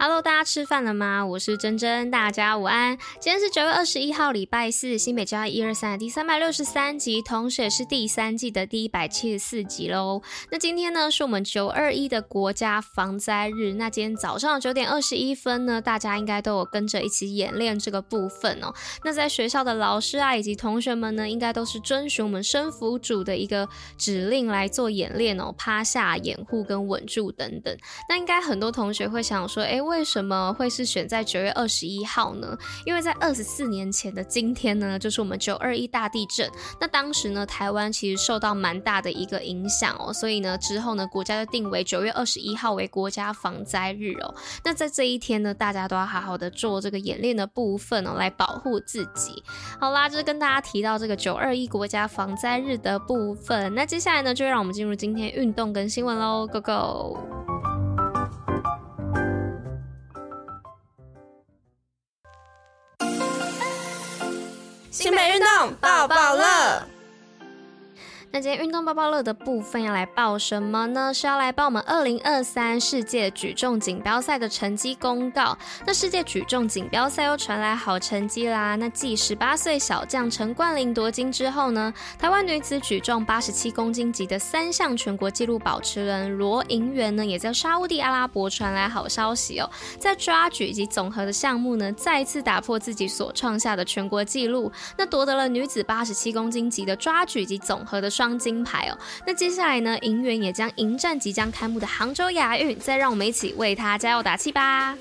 Hello，大家吃饭了吗？我是珍珍，大家午安。今天是九月二十一号，礼拜四，新北教育一二三的第三百六十三集，同时也是第三季的第一百七十四集喽。那今天呢，是我们九二一的国家防灾日。那今天早上九点二十一分呢，大家应该都有跟着一起演练这个部分哦。那在学校的老师啊，以及同学们呢，应该都是遵循我们生辅组的一个指令来做演练哦，趴下、掩护跟稳住等等。那应该很多同学会想说，哎。为什么会是选在九月二十一号呢？因为在二十四年前的今天呢，就是我们九二一大地震。那当时呢，台湾其实受到蛮大的一个影响哦，所以呢，之后呢，国家就定为九月二十一号为国家防灾日哦。那在这一天呢，大家都要好好的做这个演练的部分哦，来保护自己。好啦，就是跟大家提到这个九二一国家防灾日的部分。那接下来呢，就让我们进入今天运动跟新闻喽，Go Go！新美运动抱抱乐。那今天运动报报乐的部分要来报什么呢？是要来报我们二零二三世界举重锦标赛的成绩公告。那世界举重锦标赛又传来好成绩啦！那继十八岁小将陈冠霖夺金之后呢，台湾女子举重八十七公斤级的三项全国纪录保持人罗银媛呢，也在沙乌地阿拉伯传来好消息哦，在抓举以及总和的项目呢，再次打破自己所创下的全国纪录，那夺得了女子八十七公斤级的抓举以及总和的双金牌哦，那接下来呢，银元也将迎战即将开幕的杭州亚运，再让我们一起为他加油打气吧。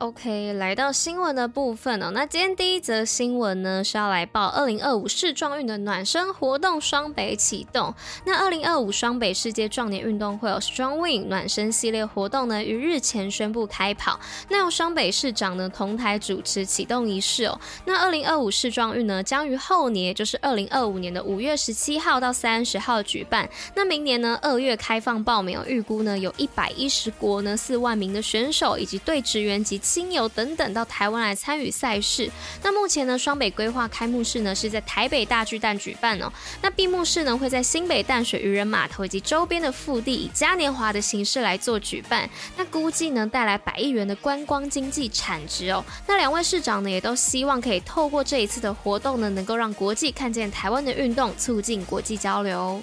OK，来到新闻的部分哦。那今天第一则新闻呢，是要来报二零二五世壮运的暖身活动双北启动。那二零二五双北世界壮年运动会有 Strong Win 暖身系列活动呢，于日前宣布开跑。那由双北市长呢同台主持启动仪式哦。那二零二五世壮运呢，将于后年，就是二零二五年的五月十七号到三十号举办。那明年呢二月开放报名，预估呢有一百一十国呢四万名的选手以及队职员及。亲友等等到台湾来参与赛事。那目前呢，双北规划开幕式呢是在台北大巨蛋举办哦。那闭幕式呢会在新北淡水渔人码头以及周边的腹地以嘉年华的形式来做举办。那估计呢带来百亿元的观光经济产值哦。那两位市长呢也都希望可以透过这一次的活动呢，能够让国际看见台湾的运动，促进国际交流。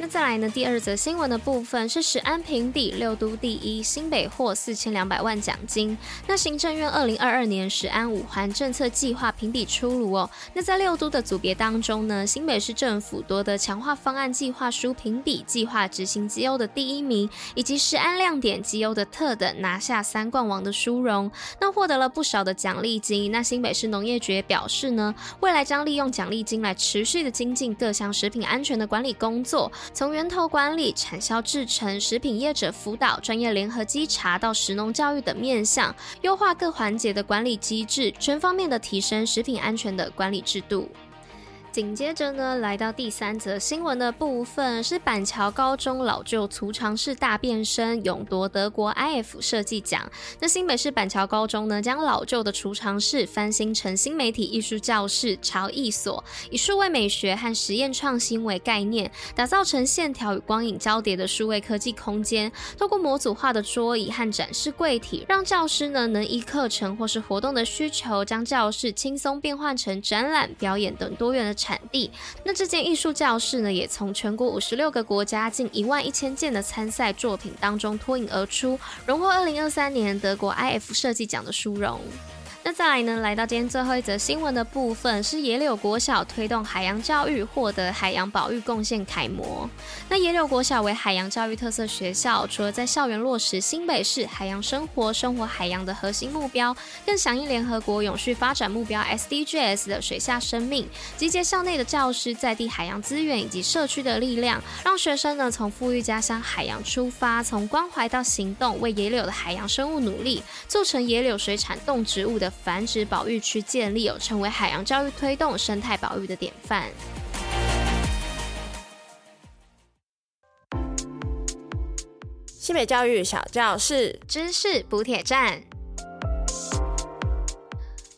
那再来呢？第二则新闻的部分是食安评比六都第一，新北获四千两百万奖金。那行政院二零二二年食安五环政策计划评比出炉哦。那在六都的组别当中呢，新北市政府夺得强化方案计划书评比计划执行绩优的第一名，以及食安亮点绩优的特等拿下三冠王的殊荣。那获得了不少的奖励金。那新北市农业局也表示呢，未来将利用奖励金来持续的精进各项食品安全的管理工作。从源头管理、产销制成、食品业者辅导、专业联合稽查到食农教育等面向，优化各环节的管理机制，全方面的提升食品安全的管理制度。紧接着呢，来到第三则新闻的部分，是板桥高中老旧储藏室大变身，勇夺德国 IF 设计奖。那新北市板桥高中呢，将老旧的储藏室翻新成新媒体艺术教室、潮艺所，以数位美学和实验创新为概念，打造成线条与光影交叠的数位科技空间。透过模组化的桌椅和展示柜体，让教师呢能依课程或是活动的需求，将教室轻松变换成展览、表演等多元的产地，那这间艺术教室呢，也从全国五十六个国家近一万一千件的参赛作品当中脱颖而出，荣获二零二三年德国 IF 设计奖的殊荣。那再来呢，来到今天最后一则新闻的部分，是野柳国小推动海洋教育，获得海洋保育贡献楷模。那野柳国小为海洋教育特色学校，除了在校园落实新北市海洋生活、生活海洋的核心目标，更响应联合国永续发展目标 SDGs 的水下生命，集结校内的教师、在地海洋资源以及社区的力量，让学生呢从富裕家乡海洋出发，从关怀到行动，为野柳的海洋生物努力，做成野柳水产动植物的。繁殖保育区建立，有成为海洋教育推动生态保育的典范。西北教育小教室知识补铁站。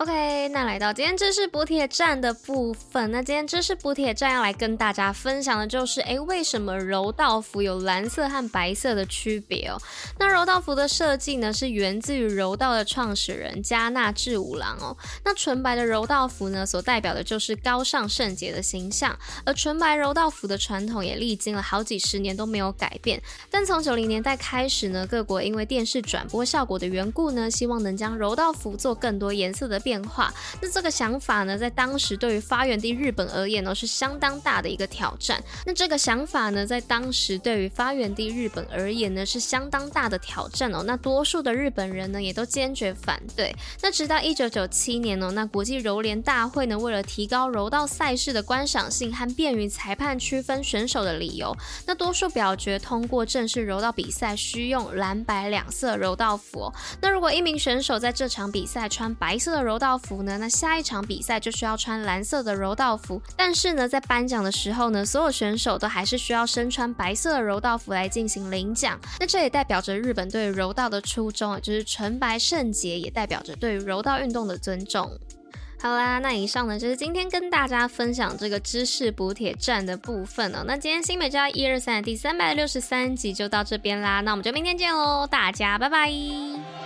OK，那来到今天知识补铁站的部分，那今天知识补铁站要来跟大家分享的就是，诶，为什么柔道服有蓝色和白色的区别哦？那柔道服的设计呢，是源自于柔道的创始人加纳志五郎哦。那纯白的柔道服呢，所代表的就是高尚圣洁的形象，而纯白柔道服的传统也历经了好几十年都没有改变。但从九零年代开始呢，各国因为电视转播效果的缘故呢，希望能将柔道服做更多颜色的变。变化，那这个想法呢，在当时对于发源地日本而言呢，是相当大的一个挑战。那这个想法呢，在当时对于发源地日本而言呢，是相当大的挑战哦。那多数的日本人呢，也都坚决反对。那直到一九九七年呢，那国际柔联大会呢，为了提高柔道赛事的观赏性和便于裁判区分选手的理由，那多数表决通过正式柔道比赛需用蓝白两色柔道服。那如果一名选手在这场比赛穿白色的柔道服呢，那下一场比赛就需要穿蓝色的柔道服。但是呢，在颁奖的时候呢，所有选手都还是需要身穿白色的柔道服来进行领奖。那这也代表着日本对柔道的初衷，就是纯白圣洁，也代表着对柔道运动的尊重。好啦，那以上呢就是今天跟大家分享这个知识补铁站的部分哦。那今天新北教一二三的第三百六十三集就到这边啦，那我们就明天见喽，大家拜拜。